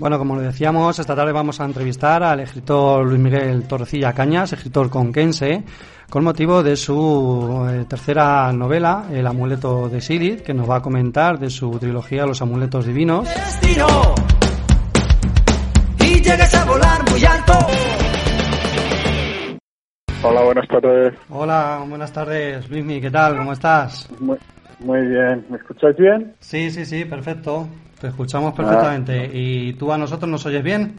Bueno, como le decíamos, esta tarde vamos a entrevistar al escritor Luis Miguel Torrecilla Cañas, escritor conquense, con motivo de su eh, tercera novela, El amuleto de Sirid, que nos va a comentar de su trilogía Los amuletos divinos. y llegas a volar muy alto. Hola, buenas tardes. Hola, buenas tardes, Luismi, ¿qué tal? ¿Cómo estás? Muy, muy bien. ¿Me escucháis bien? Sí, sí, sí, perfecto. Te escuchamos perfectamente. ¿Y tú a nosotros nos oyes bien?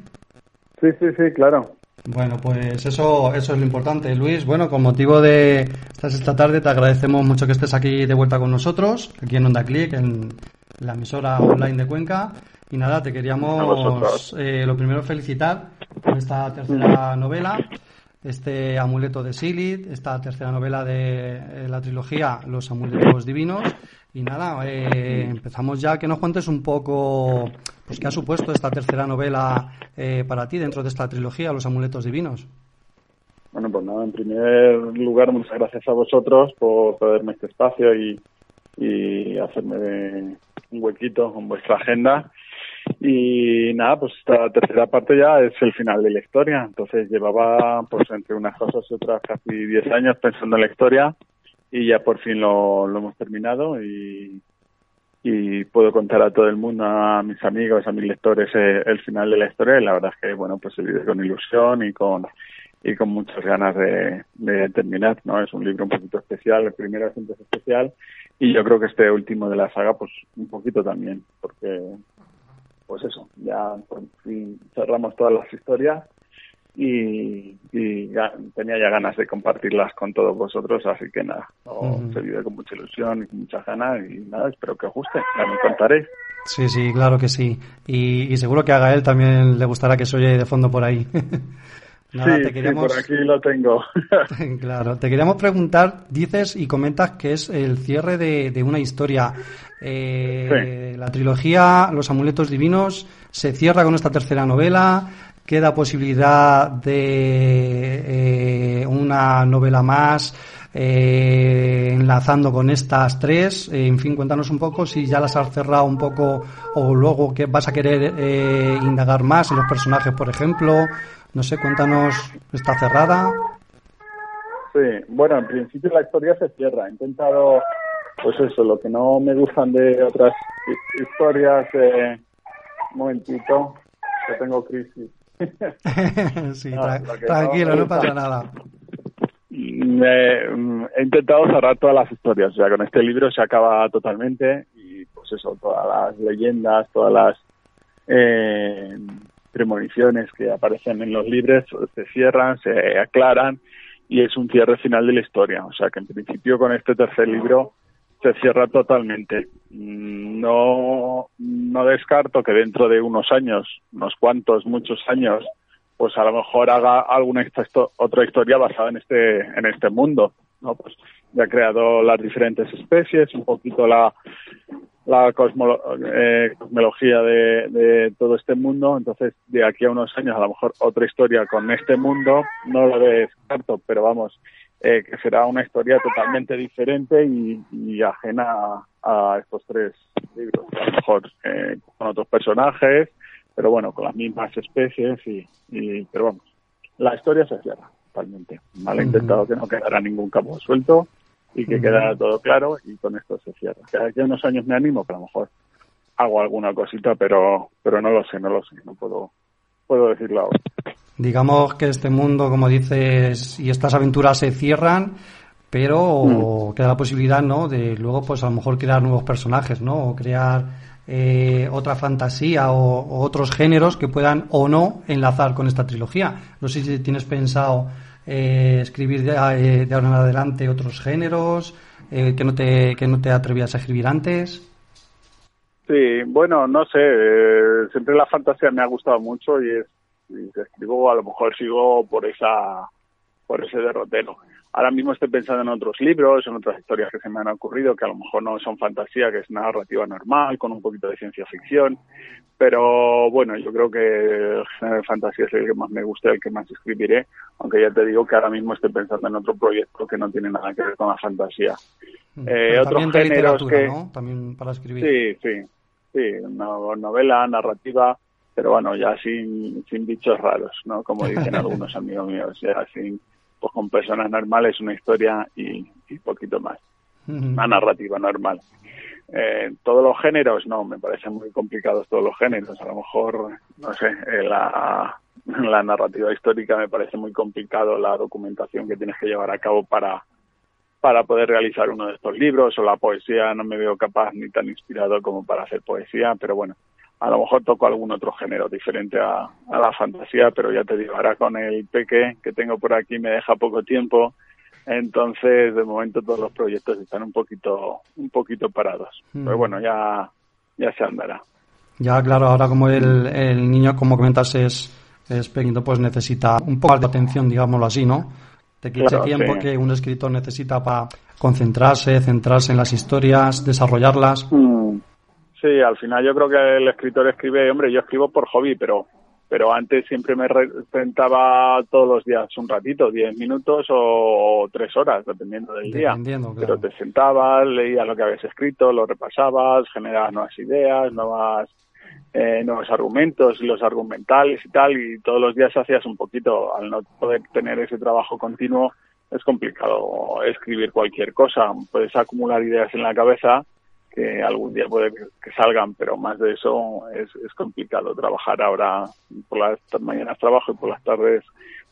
Sí, sí, sí, claro. Bueno, pues eso, eso es lo importante, Luis. Bueno, con motivo de esta tarde, te agradecemos mucho que estés aquí de vuelta con nosotros, aquí en Onda Click, en la emisora online de Cuenca. Y nada, te queríamos eh, lo primero felicitar por esta tercera novela, este amuleto de Silid, esta tercera novela de eh, la trilogía Los amuletos divinos y nada, eh, empezamos ya que nos cuentes un poco, pues qué ha supuesto esta tercera novela eh, para ti dentro de esta trilogía, Los Amuletos Divinos. Bueno, pues nada, en primer lugar, muchas gracias a vosotros por cederme este espacio y, y hacerme un huequito con vuestra agenda. Y nada, pues esta tercera parte ya es el final de la historia. Entonces llevaba, pues entre unas cosas y otras, casi 10 años pensando en la historia y ya por fin lo, hemos terminado y, y puedo contar a todo el mundo, a mis amigos, a mis lectores eh, el final de la historia y la verdad es que bueno pues se vive con ilusión y con y con muchas ganas de, de terminar, ¿no? Es un libro un poquito especial, el primero es especial y yo creo que este último de la saga pues un poquito también, porque pues eso, ya cerramos todas las historias y, tenía ya ganas de compartirlas con todos vosotros, así que nada, se vive con mucha ilusión y con muchas ganas y nada, espero que os guste, ya me contaréis. Sí, sí, claro que sí. Y, seguro que a Gael también le gustará que se oye de fondo por ahí. sí, te queríamos... por aquí lo tengo. claro, te queríamos preguntar, dices y comentas que es el cierre de, una historia. Eh, la trilogía Los Amuletos Divinos se cierra con esta tercera novela queda posibilidad de eh, una novela más eh, enlazando con estas tres. Eh, en fin, cuéntanos un poco si ya las has cerrado un poco o luego que vas a querer indagar más en los personajes, por ejemplo. No sé, cuéntanos, ¿está cerrada? Sí, bueno, en principio la historia se cierra. He intentado, pues eso, lo que no me gustan de otras historias. un momentito, que tengo crisis. sí, tranquilo, no, pasa nada. he intentado cerrar todas las historias, o sea, con este libro se acaba totalmente y pues eso, todas las leyendas, todas las eh, premoniciones que aparecen en los libros se cierran, se aclaran y es un cierre final de la historia, o sea que en principio con este tercer libro se cierra totalmente. No, no descarto que dentro de unos años, unos cuantos, muchos años, pues a lo mejor haga alguna otra historia basada en este, en este mundo, ¿no? Pues ya ha creado las diferentes especies, un poquito la, la eh, cosmología de, de, todo este mundo, entonces de aquí a unos años a lo mejor otra historia con este mundo, no lo descarto, pero vamos, eh, que será una historia totalmente diferente y, ajena a, estos tres libros. A lo mejor eh, con otros personajes, pero bueno, con las mismas especies y, pero vamos, la historia se cierra totalmente. Vale, he intentado que no quedara ningún campo suelto y que quedara todo claro y con esto se cierra. Que aquí unos años me animo, que a lo mejor hago alguna cosita, pero pero no lo sé, no lo sé, no puedo puedo decirlo ahora. Digamos que este mundo, como dices, y estas aventuras se cierran, pero mm. queda la posibilidad, ¿no? De luego, pues a lo mejor crear nuevos personajes, ¿no? O crear eh, otra fantasía o, otros géneros que puedan o no enlazar con esta trilogía. No sé si tienes pensado eh, escribir de, eh, de, ahora en adelante otros géneros que no te que no te atrevías a escribir antes. Sí, bueno, no sé. siempre la fantasía me ha gustado mucho y es y te escribo, a lo mejor sigo por esa por ese derrotero. Ahora mismo estoy pensando en otros libros, en otras historias que se me han ocurrido, que a lo mejor no son fantasía, que es narrativa normal, con un poquito de ciencia ficción. Pero bueno, yo creo que el género de fantasía es el que más me gusta, el que más escribiré, aunque ya te digo que ahora mismo estoy pensando en otro proyecto que no tiene nada que ver con la fantasía. Mm. Eh, otros géneros que... ¿no? También para escribir. Sí, sí, sí, novela, narrativa, pero bueno, ya sin, sin bichos raros, ¿no? Como dicen algunos amigos míos, ya sin, pues con personas normales, una historia y, y poquito más. Una narrativa normal. Eh, todos los géneros, no, me parecen muy complicados todos los géneros. A lo mejor, no sé, eh, la, la narrativa histórica me parece muy complicado la documentación que tienes que llevar a cabo para, para poder realizar uno de estos libros o la poesía no me veo capaz ni tan inspirado como para hacer poesía, pero bueno, a lo mejor toco algún otro género diferente a, a la fantasía, pero ya te digo, ahora con el peque que tengo por aquí me deja poco tiempo, entonces de momento todos los proyectos están un poquito, un poquito parados, mm. pero bueno, ya, ya se andará. Ya, claro, ahora como el, el niño, como comentas, es, es pequeño, pues necesita un poco de atención, digámoslo así, ¿no? De que tiempo que un escritor necesita para concentrarse, centrarse en las historias, desarrollarlas. Mm. Sí, al final yo creo que el escritor escribe, hombre, yo escribo por hobby, pero pero antes siempre me sentaba todos los días un ratito, diez minutos o, tres horas, dependiendo del día. Pero te sentabas, leías lo que habías escrito, lo repasabas, generabas nuevas ideas, nuevas eh, nuevos argumentos, los argumentales y tal, y todos los días hacías un poquito. Al no poder tener ese trabajo continuo, es complicado escribir cualquier cosa. Puedes acumular ideas en la cabeza que algún día puede que salgan, pero más de eso es, es complicado trabajar ahora. Por las mañanas trabajo y por las tardes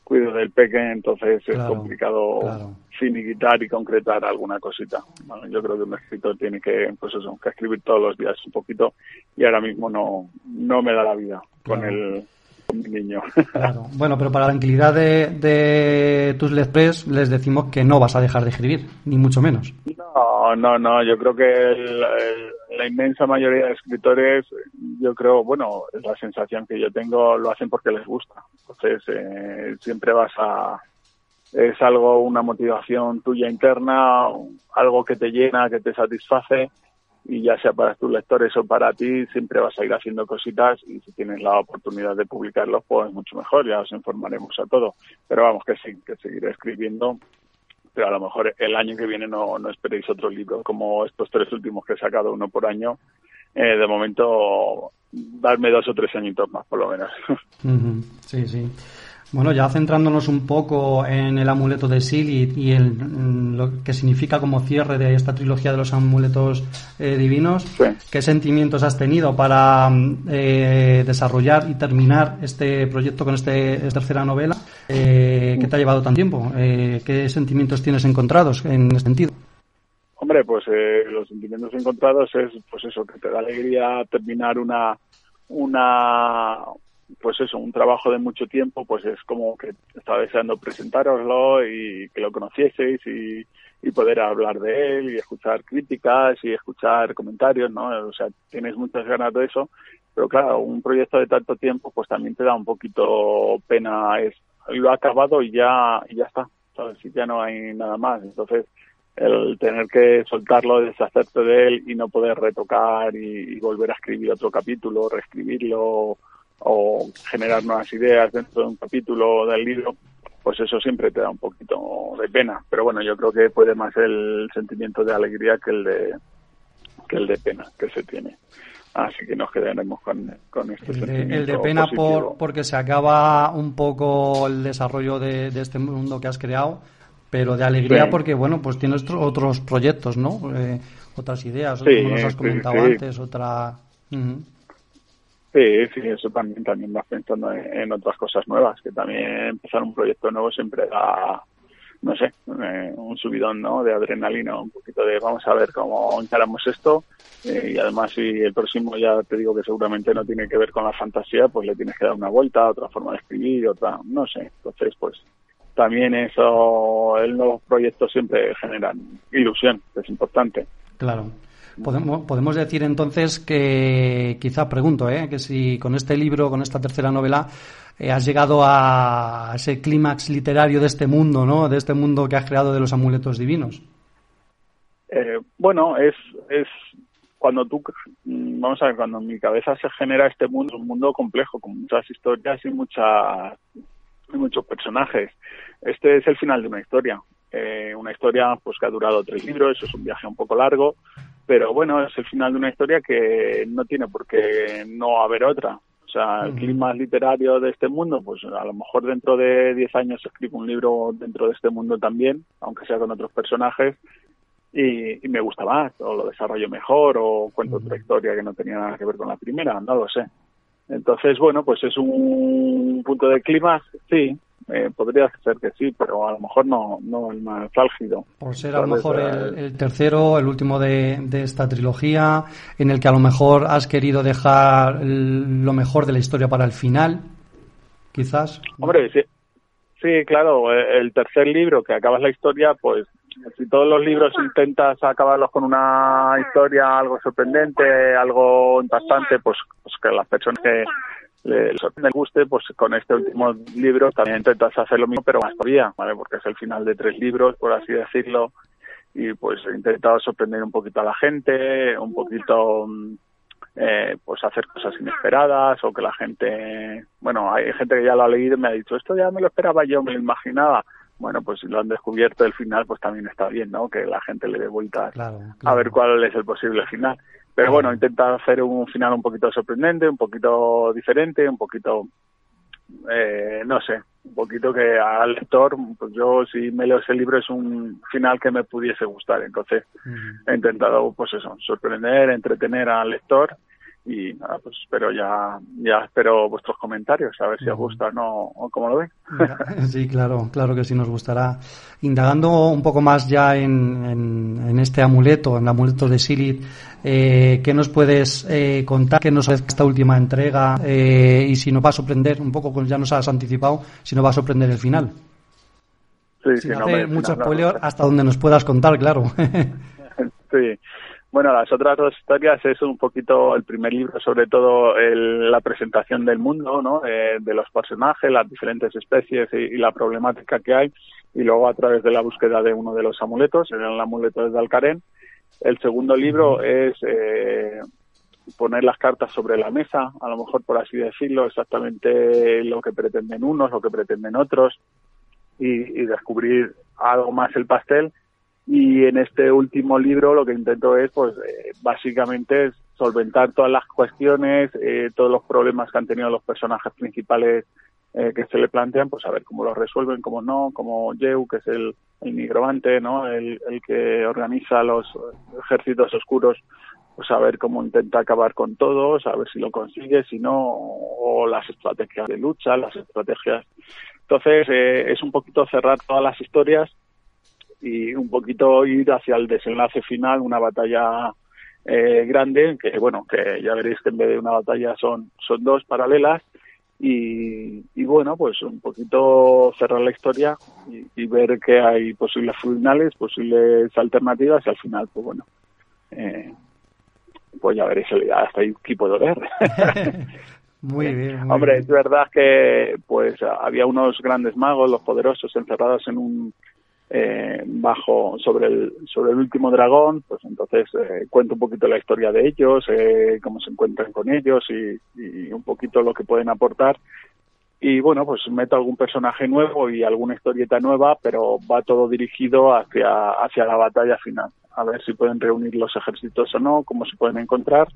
cuido del pequeño, entonces es complicado finiquitar y concretar alguna cosita. Bueno, yo creo que un escritor tiene que, pues eso, que escribir todos los días un poquito y ahora mismo no, no me da la vida con el niño. Claro. Bueno, pero para la tranquilidad de, de tus lectores les decimos que no vas a dejar de escribir, ni mucho menos. No, no, no. Yo creo que la inmensa mayoría de escritores, yo creo, bueno, es la sensación que yo tengo, lo hacen porque les gusta. Entonces, eh, siempre vas a... Es algo, una motivación tuya interna, algo que te llena, que te satisface y ya sea para tus lectores o para ti, siempre vas a ir haciendo cositas y si tienes la oportunidad de publicarlos, pues mucho mejor, ya os informaremos a todo. Pero vamos, que sí, que seguiré escribiendo, pero a lo mejor el año que viene no, no esperéis otro libro como estos tres últimos que he sacado, uno por año. Eh, de momento, darme dos o tres añitos más, por lo menos. Sí, sí. Bueno, ya centrándonos un poco en el amuleto de Sil y, el, mm, lo que significa como cierre de esta trilogía de los amuletos eh, divinos, ¿qué sentimientos has tenido para mm, eh, desarrollar y terminar este proyecto con este, esta tercera novela? Eh, ¿Qué te ha llevado tan tiempo? ¿Qué sentimientos tienes encontrados en este sentido? Hombre, pues los sentimientos encontrados es, pues eso, que te da alegría terminar una una pues eso, un trabajo de mucho tiempo, pues es como que estaba deseando presentároslo y que lo conocieseis y, y poder hablar de él y escuchar críticas y escuchar comentarios, ¿no? O sea, tienes muchas ganas de eso, pero claro, un proyecto de tanto tiempo, pues también te da un poquito pena, es, lo ha acabado y ya, y ya está, ¿sabes? Ya no hay nada más, entonces el tener que soltarlo, deshacerte de él y no poder retocar y, y volver a escribir otro capítulo, reescribirlo o generar nuevas ideas dentro de un capítulo del libro, pues eso siempre te da un poquito de pena. Pero bueno, yo creo que puede más el sentimiento de alegría que el de, que el de pena que se tiene. Así que nos quedaremos con, con este el de, el de pena por, porque se acaba un poco el desarrollo de, este mundo que has creado, pero de alegría porque, bueno, pues tienes otros proyectos, ¿no? Eh, otras ideas, como nos has comentado antes, otra... Sí, sí, eso también, también vas pensando en, otras cosas nuevas, que también empezar un proyecto nuevo siempre da, no sé, eh, un subidón, ¿no? De adrenalina, un poquito de vamos a ver cómo encaramos esto eh, y además si el próximo ya te digo que seguramente no tiene que ver con la fantasía, pues le tienes que dar una vuelta, otra forma de escribir, otra, no sé, entonces pues también eso, el nuevo proyecto siempre generan ilusión, es importante. Claro. Podemos, podemos decir entonces que, quizá pregunto, ¿eh? que si con este libro, con esta tercera novela, eh, has llegado a ese clímax literario de este mundo, ¿no? De este mundo que has creado de los amuletos divinos. Eh, bueno, es, es cuando tú, vamos a ver, cuando en mi cabeza se genera este mundo, es un mundo complejo, con muchas historias y, muchas, y muchos personajes. Este es el final de una historia. Eh, una historia pues que ha durado tres libros, es un viaje un poco largo, pero bueno, es el final de una historia que no tiene por qué no haber otra. O sea, el clima literario de este mundo, pues a lo mejor dentro de 10 años escribo un libro dentro de este mundo también, aunque sea con otros personajes, y, me gusta más, o lo desarrollo mejor, o cuento otra historia que no tenía nada que ver con la primera, no lo sé. Entonces, bueno, pues es un punto de clima, sí, eh, podría ser que sí, pero a lo mejor no, no el más álgido. Por ser a lo mejor el, tercero, el último de, de, esta trilogía, en el que a lo mejor has querido dejar lo mejor de la historia para el final, quizás. Hombre, sí, sí, claro, el tercer libro que acabas la historia, pues si todos los libros intentas acabarlos con una historia algo sorprendente, algo impactante, pues, pues que las personas que le, le guste, pues con este último libro también intentas hacer lo mismo, pero más todavía, ¿vale? Porque es el final de tres libros, por así decirlo, y pues he intentado sorprender un poquito a la gente, un poquito mm, eh, pues hacer cosas inesperadas o que la gente, bueno, hay gente que ya lo ha leído y me ha dicho, esto ya me lo esperaba yo, me lo imaginaba. Bueno, pues si lo han descubierto el final, pues también está bien, ¿no? Que la gente le dé vueltas a ver cuál es el posible final. Pero bueno, intenta hacer un final un poquito sorprendente, un poquito diferente, un poquito, eh, no sé, un poquito que al lector, pues yo si me leo ese libro es un final que me pudiese gustar. Entonces he intentado, pues eso, sorprender, entretener al lector y nada, pues espero ya, ya espero vuestros comentarios, a ver si os gusta o no, o cómo lo ven. Sí, claro, claro que sí nos gustará. Indagando un poco más ya en, en, este amuleto, en el amuleto de Silit, eh, ¿qué nos puedes eh, contar? ¿Qué nos hace esta última entrega? Eh, y si nos va a sorprender, un poco, ya nos has anticipado, si nos va a sorprender el final. Sí, Sin sí, hacer mucho spoiler, hasta donde nos puedas contar, claro. sí. Bueno, las otras dos historias es un poquito el primer libro, sobre todo el, la presentación del mundo, ¿no? Eh, de los personajes, las diferentes especies y, la problemática que hay, y luego a través de la búsqueda de uno de los amuletos, el amuleto de Alcarén. El segundo libro es eh, poner las cartas sobre la mesa, a lo mejor por así decirlo, exactamente lo que pretenden unos, lo que pretenden otros, y, y descubrir algo más el pastel y en este último libro lo que intento es, pues, eh, básicamente solventar todas las cuestiones, eh, todos los problemas que han tenido los personajes principales eh, que se le plantean, pues a ver cómo los resuelven, cómo no, como Yeu, que es el, el migrante, ¿no? El, el que organiza los ejércitos oscuros, pues a ver cómo intenta acabar con todos, a ver si lo consigue, si no, o las estrategias de lucha, las estrategias. Entonces, es un poquito cerrar todas las historias y un poquito ir hacia el desenlace final, una batalla eh, grande, que bueno, que ya veréis que en vez de una batalla son, son dos paralelas, y, y bueno, pues un poquito cerrar la historia y, ver que hay posibles finales, posibles alternativas, y al final, pues bueno, eh, pues ya veréis hasta ahí equipo de ver. Muy bien. Hombre, es verdad que pues había unos grandes magos, los poderosos, encerrados en un eh, bajo sobre el sobre el último dragón pues entonces eh, cuento un poquito la historia de ellos eh, cómo se encuentran con ellos y, un poquito lo que pueden aportar. Y bueno pues meto algún personaje nuevo y alguna historieta nueva pero va todo dirigido hacia hacia la batalla final. A ver si pueden reunir los ejércitos o no cómo se pueden encontrar.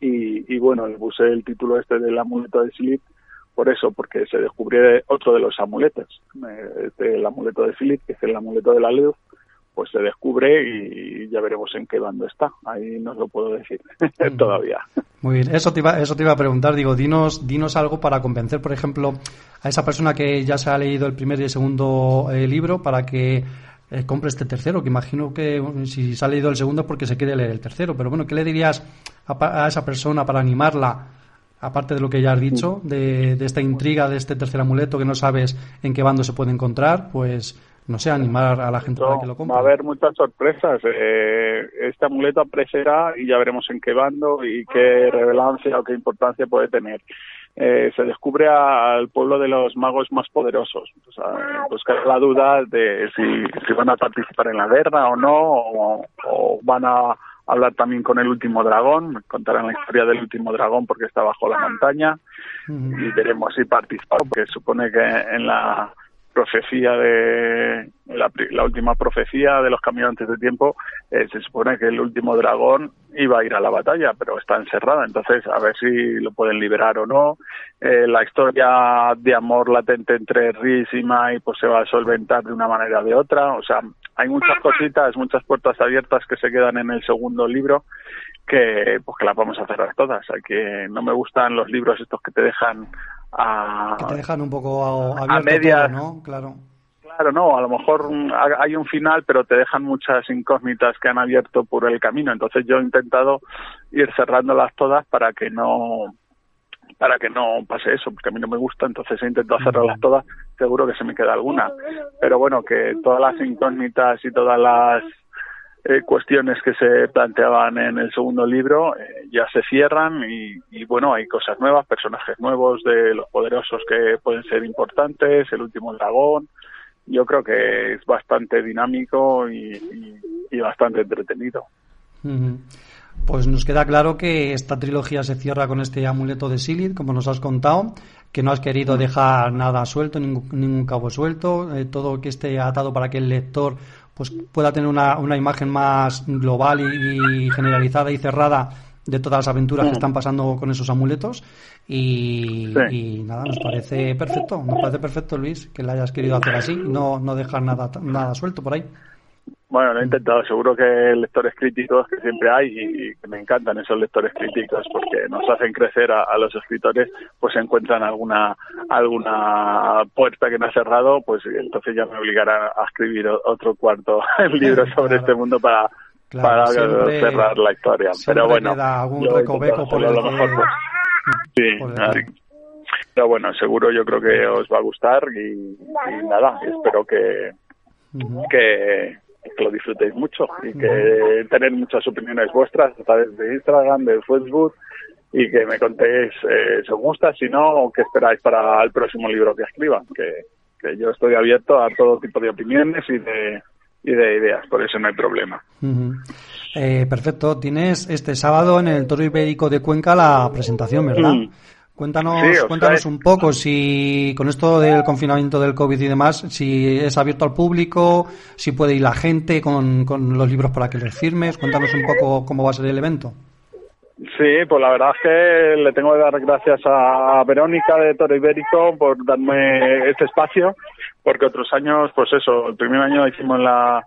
Y, y bueno le puse el título este del amuleto de Silith por eso, porque se descubrió otro de los amuletos, este, el amuleto de Philip, que es el amuleto de la luz, pues se descubre y ya veremos en qué bando está. Ahí no lo puedo decir todavía. Muy bien, eso te, iba, eso te iba a preguntar, digo, dinos, dinos algo para convencer, por ejemplo, a esa persona que ya se ha leído el primer y el segundo eh, libro para que eh, compre este tercero, que imagino que si se ha leído el segundo porque se quiere leer el tercero, pero bueno, ¿qué le dirías a esa persona para animarla aparte de lo que ya has dicho, de, esta intriga de este tercer amuleto que no sabes en qué bando se puede encontrar, pues no sé, animar a la gente para que lo compre. Va a haber muchas sorpresas. Eh, este amuleto aparecerá y ya veremos en qué bando y qué relevancia o qué importancia puede tener. Eh, se descubre al pueblo de los magos más poderosos. O sea, pues la duda de si, si van a participar en la guerra o no, o van a hablar también con el último dragón, contarán la historia del último dragón porque está bajo la montaña y veremos si participa, porque supone que en la profecía de la, la, última profecía de los caminantes de tiempo eh, se supone que el último dragón iba a ir a la batalla pero está encerrada. Entonces a ver si lo pueden liberar o no. Eh, la historia de amor latente entre Rhys y Mai pues se va a solventar de una manera o de otra. O sea hay muchas cositas muchas puertas abiertas que se quedan en el segundo libro que pues que las vamos a cerrar todas. que no me gustan los libros estos que te dejan a, que te dejan un poco a, a medias, ¿no? Claro. Claro, no, a lo mejor hay un final, pero te dejan muchas incógnitas que han abierto por el camino. Entonces yo he intentado ir cerrándolas todas para que no para que no pase eso, porque a mí no me gusta, entonces he intentado cerrarlas todas, seguro que se me queda alguna. Pero bueno, que todas las incógnitas y todas las eh, cuestiones que se planteaban en el segundo libro eh, ya se cierran y, bueno, hay cosas nuevas, personajes nuevos de los poderosos que pueden ser importantes, el último dragón. Yo creo que es bastante dinámico y, bastante entretenido. Pues nos queda claro que esta trilogía se cierra con este amuleto de Silith, como nos has contado, que no has querido dejar nada suelto, ningún, ningún cabo suelto, eh, todo que esté atado para que el lector pues pueda tener una, una imagen más global y, generalizada y cerrada de todas las aventuras que están pasando con esos amuletos. Y, nada, nos parece perfecto, nos parece perfecto Luis que lo hayas querido hacer así, no, no dejar nada, nada suelto por ahí. Bueno, lo he intentado. Seguro que lectores críticos que siempre hay y que me encantan esos lectores críticos porque nos hacen crecer a, los escritores, pues encuentran alguna alguna puerta que no ha cerrado, pues entonces ya me obligará a escribir otro cuarto libro sobre este mundo para para cerrar la historia. Pero bueno, algún recoveco por el lo mejor, sí, pero bueno, seguro yo creo que os va a gustar y, nada, espero que que que lo disfrutéis mucho y que tener muchas opiniones vuestras a través de Instagram, de Facebook y que me contéis eh, si os gusta, si no, o qué esperáis para el próximo libro que escriba, que, yo estoy abierto a todo tipo de opiniones y de, y de ideas, por eso no hay problema. eh, perfecto, tienes este sábado en el Toro Ibérico de Cuenca la presentación, ¿verdad? Mm. Cuéntanos, cuéntanos un poco si con esto del confinamiento del COVID y demás, si es abierto al público, si puede ir la gente con, con los libros para que les firmes. Cuéntanos un poco cómo va a ser el evento. Sí, pues la verdad es que le tengo que dar gracias a Verónica de Toro Ibérico por darme este espacio, porque otros años, pues eso, el primer año hicimos la,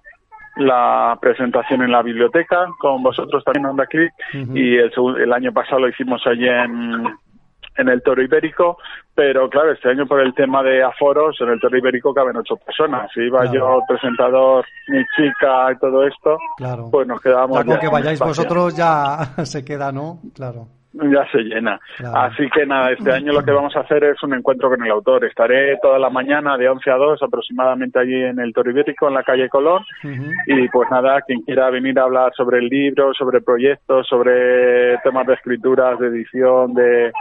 la presentación en la biblioteca con vosotros también Onda Click y el, el año pasado lo hicimos allí en, en el Toro Ibérico, pero claro, este año por el tema de aforos, en el Toro Ibérico caben ocho personas. Si iba yo, presentador, mi chica y todo esto, pues nos quedábamos. Ya con que vayáis vosotros ya se queda, ¿no? Claro ya se llena. Así que nada, este año lo que vamos a hacer es un encuentro con el autor. Estaré toda la mañana de 11 a 2 aproximadamente allí en el Toro Ibérico, en la calle Colón. Y pues nada, quien quiera venir a hablar sobre el libro, sobre proyectos, sobre temas de escrituras, de edición, de,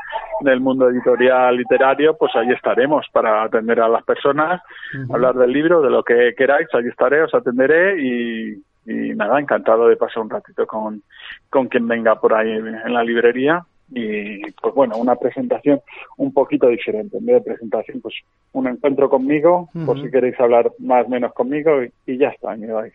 del mundo editorial literario, pues allí estaremos para atender a las personas, hablar del libro, de lo que queráis, allí estaré, os atenderé y, y nada, encantado de pasar un ratito con, con quien venga por ahí en la librería y pues bueno, una presentación un poquito diferente. En vez de presentación, pues un encuentro conmigo, por si queréis hablar más o menos conmigo y, ya está, me vais.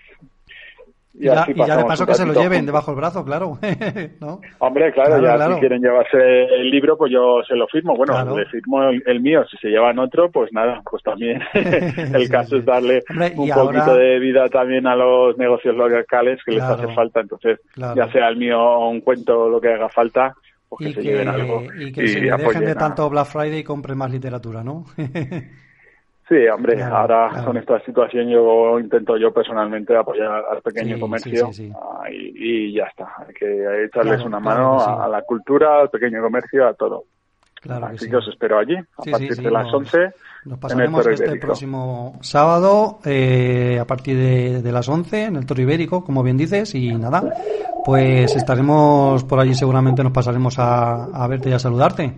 Y, ya, de paso que se lo lleven debajo del brazo, claro. Hombre, claro, ya si quieren llevarse el libro, pues yo se lo firmo. Bueno, le firmo el, mío. Si se llevan otro, pues nada, pues también. el caso es darle un poquito de vida también a los negocios locales que les hace falta. Entonces, ya sea el mío un cuento lo que haga falta, pues que se lleven algo. Y que se dejen de tanto Black Friday y compren más literatura, ¿no? Sí, hombre, ahora con esta situación yo intento yo personalmente apoyar al pequeño comercio ah, y, ya está. Hay que echarles una mano a, la cultura, al pequeño comercio, a todo. Así que, os espero allí a partir de las 11. Nos pasaremos este próximo sábado eh, a partir de, las 11 en el Toro Ibérico, como bien dices, y nada, pues estaremos por allí seguramente, nos pasaremos a, a verte y a saludarte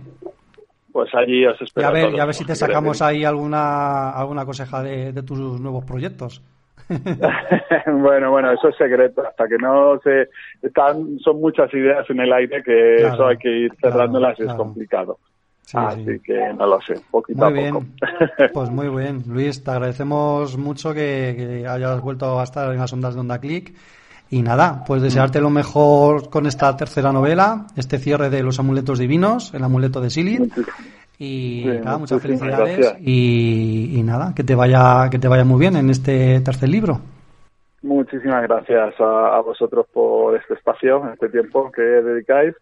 pues allí os espero. Y a ver, a ver si te sacamos ahí alguna, alguna conseja de, tus nuevos proyectos. bueno, bueno, eso es secreto. Hasta que no se. Están, son muchas ideas en el aire que eso hay que ir cerrándolas y es complicado. Así que no lo sé, poquito muy a bien. poco. Pues muy bien, Luis, te agradecemos mucho que, que, hayas vuelto a estar en las ondas de Onda Click. Y nada, pues desearte lo mejor con esta tercera novela, este cierre de los amuletos divinos, el amuleto de Silith. Y sí, nada, muchas felicidades. Y, y, nada, que te vaya, que te vaya muy bien en este tercer libro. Muchísimas gracias a, a vosotros por este espacio, este tiempo que dedicáis.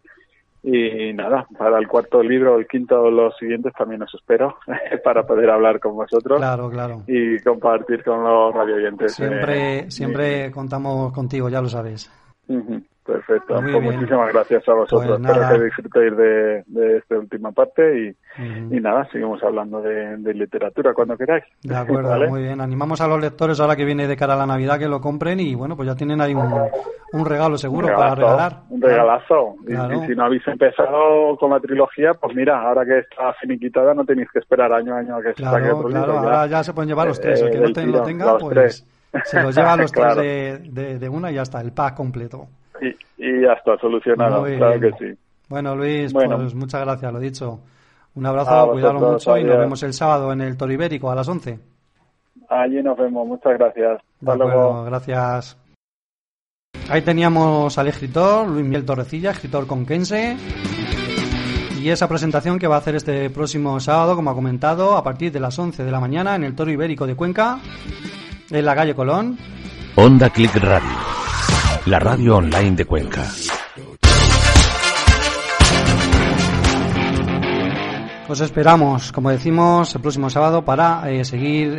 Y nada, para el cuarto libro, el quinto, los siguientes también os espero para poder hablar con vosotros. Claro, claro. Y compartir con los radioyentes. Siempre, eh, siempre contamos contigo, ya lo sabes. Uh -huh. Perfecto, pues muchísimas gracias a vosotros. Pues Espero que disfrutéis de, de, esta última parte y, uh -huh. y nada, seguimos hablando de, de, literatura cuando queráis. De acuerdo, ¿vale? muy bien. Animamos a los lectores ahora que viene de cara a la Navidad que lo compren y bueno, pues ya tienen ahí un, un regalo seguro un regalazo, para regalar. Un regalazo. Claro. Y, y, si no habéis empezado con la trilogía, pues mira, ahora que está finiquitada no tenéis que esperar año a año a que claro, se saque claro, ahora ya se pueden llevar los tres. El que eh, no te, lo tenga, pues tres. se los lleva a los tres de, de, de, una y ya está, el pack completo. Y, ya está solucionado, Muy claro bien. que sí. Bueno, Luis, Bueno. pues muchas gracias, lo dicho. Un abrazo, A cuidado mucho y nos vemos el sábado en el Toro Ibérico a las 11. Allí nos vemos, muchas gracias. De Hasta acuerdo, luego. gracias. Ahí teníamos al escritor Luis Miguel Torrecilla, escritor conquense. Y esa presentación que va a hacer este próximo sábado, como ha comentado, a partir de las 11 de la mañana en el Toro Ibérico de Cuenca, en la calle Colón. Onda Click Radio, la radio online de Cuenca. Os esperamos, como decimos, el próximo sábado para eh, seguir